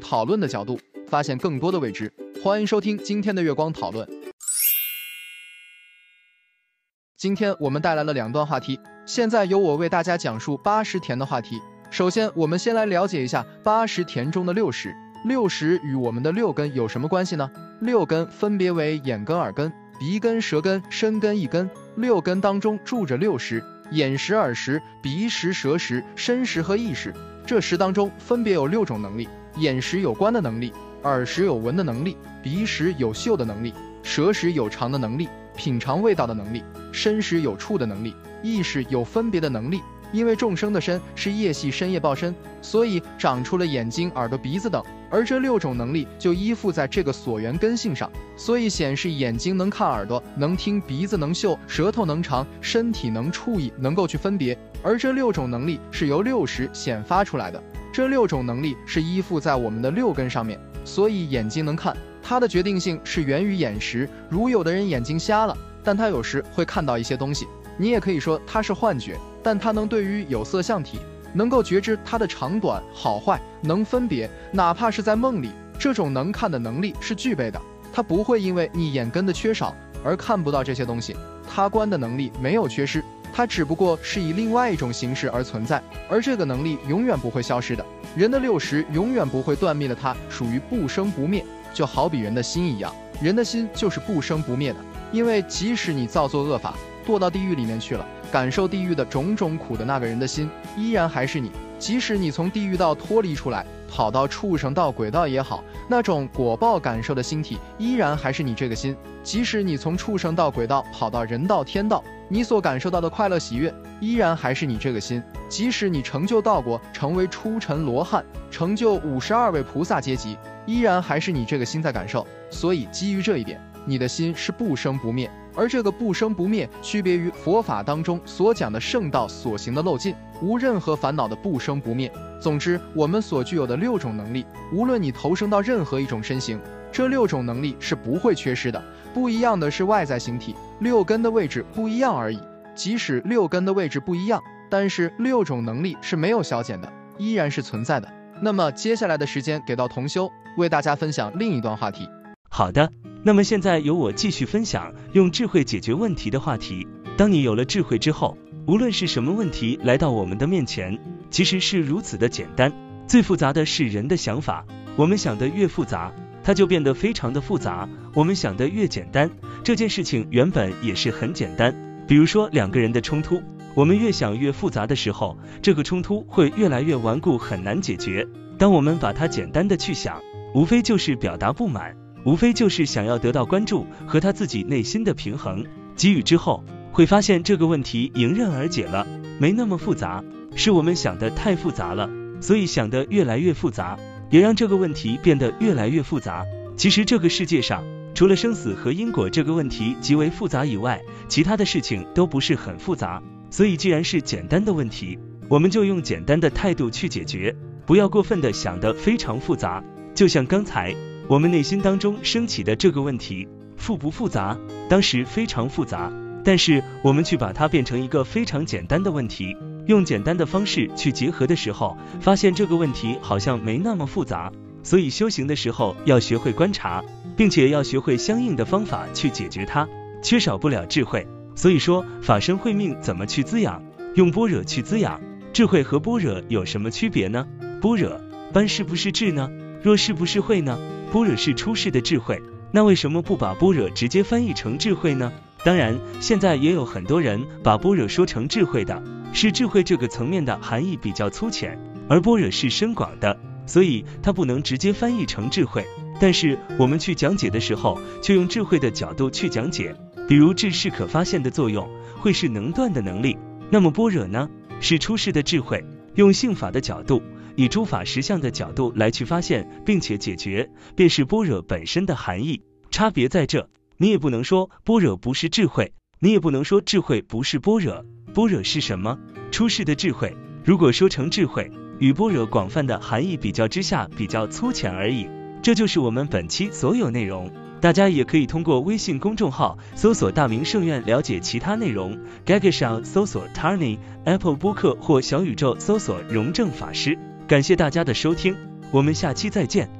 讨论的角度发现更多的未知，欢迎收听今天的月光讨论。今天我们带来了两段话题，现在由我为大家讲述八十田的话题。首先，我们先来了解一下八十田中的六识。六识与我们的六根有什么关系呢？六根分别为眼根、耳根、鼻根、舌根、身根、一根。六根当中住着六识：眼识、耳识、鼻识、舌识、身识和意识。这识当中分别有六种能力。眼识有观的能力，耳识有闻的能力，鼻识有嗅的能力，舌识有尝的能力，品尝味道的能力，身识有触的能力，意识有分别的能力。因为众生的身是夜系深夜报身，所以长出了眼睛、耳朵、鼻子等，而这六种能力就依附在这个所缘根性上，所以显示眼睛能看，耳朵能听，鼻子能嗅，舌头能尝，身体能触意，能够去分别。而这六种能力是由六识显发出来的。这六种能力是依附在我们的六根上面，所以眼睛能看，它的决定性是源于眼识。如有的人眼睛瞎了，但他有时会看到一些东西，你也可以说它是幻觉，但他能对于有色相体能够觉知它的长短好坏，能分别，哪怕是在梦里，这种能看的能力是具备的。他不会因为你眼根的缺少而看不到这些东西，他观的能力没有缺失。它只不过是以另外一种形式而存在，而这个能力永远不会消失的。人的六识永远不会断灭的，它属于不生不灭，就好比人的心一样，人的心就是不生不灭的。因为即使你造作恶法，堕到地狱里面去了，感受地狱的种种苦的那个人的心，依然还是你。即使你从地狱道脱离出来，跑到畜生道、鬼道也好，那种果报感受的心体，依然还是你这个心。即使你从畜生道、鬼道跑到人道、天道。你所感受到的快乐喜悦，依然还是你这个心。即使你成就道果，成为初尘罗汉，成就五十二位菩萨阶级，依然还是你这个心在感受。所以基于这一点，你的心是不生不灭。而这个不生不灭，区别于佛法当中所讲的圣道所行的漏尽，无任何烦恼的不生不灭。总之，我们所具有的六种能力，无论你投生到任何一种身形，这六种能力是不会缺失的。不一样的是外在形体。六根的位置不一样而已，即使六根的位置不一样，但是六种能力是没有消减的，依然是存在的。那么接下来的时间给到同修，为大家分享另一段话题。好的，那么现在由我继续分享用智慧解决问题的话题。当你有了智慧之后，无论是什么问题来到我们的面前，其实是如此的简单。最复杂的是人的想法，我们想的越复杂。它就变得非常的复杂。我们想的越简单，这件事情原本也是很简单。比如说两个人的冲突，我们越想越复杂的时候，这个冲突会越来越顽固，很难解决。当我们把它简单的去想，无非就是表达不满，无非就是想要得到关注和他自己内心的平衡。给予之后，会发现这个问题迎刃而解了，没那么复杂，是我们想的太复杂了，所以想的越来越复杂。也让这个问题变得越来越复杂。其实这个世界上，除了生死和因果这个问题极为复杂以外，其他的事情都不是很复杂。所以既然是简单的问题，我们就用简单的态度去解决，不要过分的想得非常复杂。就像刚才我们内心当中升起的这个问题，复不复杂？当时非常复杂，但是我们去把它变成一个非常简单的问题。用简单的方式去结合的时候，发现这个问题好像没那么复杂。所以修行的时候要学会观察，并且要学会相应的方法去解决它，缺少不了智慧。所以说法身慧命怎么去滋养？用般若去滋养。智慧和般若有什么区别呢？般若般是不是智呢？若是不是慧呢？般若是出世的智慧，那为什么不把般若直接翻译成智慧呢？当然，现在也有很多人把般若说成智慧的，是智慧这个层面的含义比较粗浅，而般若是深广的，所以它不能直接翻译成智慧。但是我们去讲解的时候，却用智慧的角度去讲解，比如智是可发现的作用，慧是能断的能力。那么般若呢，是出世的智慧，用性法的角度，以诸法实相的角度来去发现并且解决，便是般若本身的含义。差别在这。你也不能说般若不是智慧，你也不能说智慧不是般若。般若是什么？出世的智慧。如果说成智慧，与般若广泛的含义比较之下，比较粗浅而已。这就是我们本期所有内容。大家也可以通过微信公众号搜索“大明圣院”了解其他内容。g a g a 上搜索 “Tarni Apple 播客或小宇宙搜索“荣正法师”。感谢大家的收听，我们下期再见。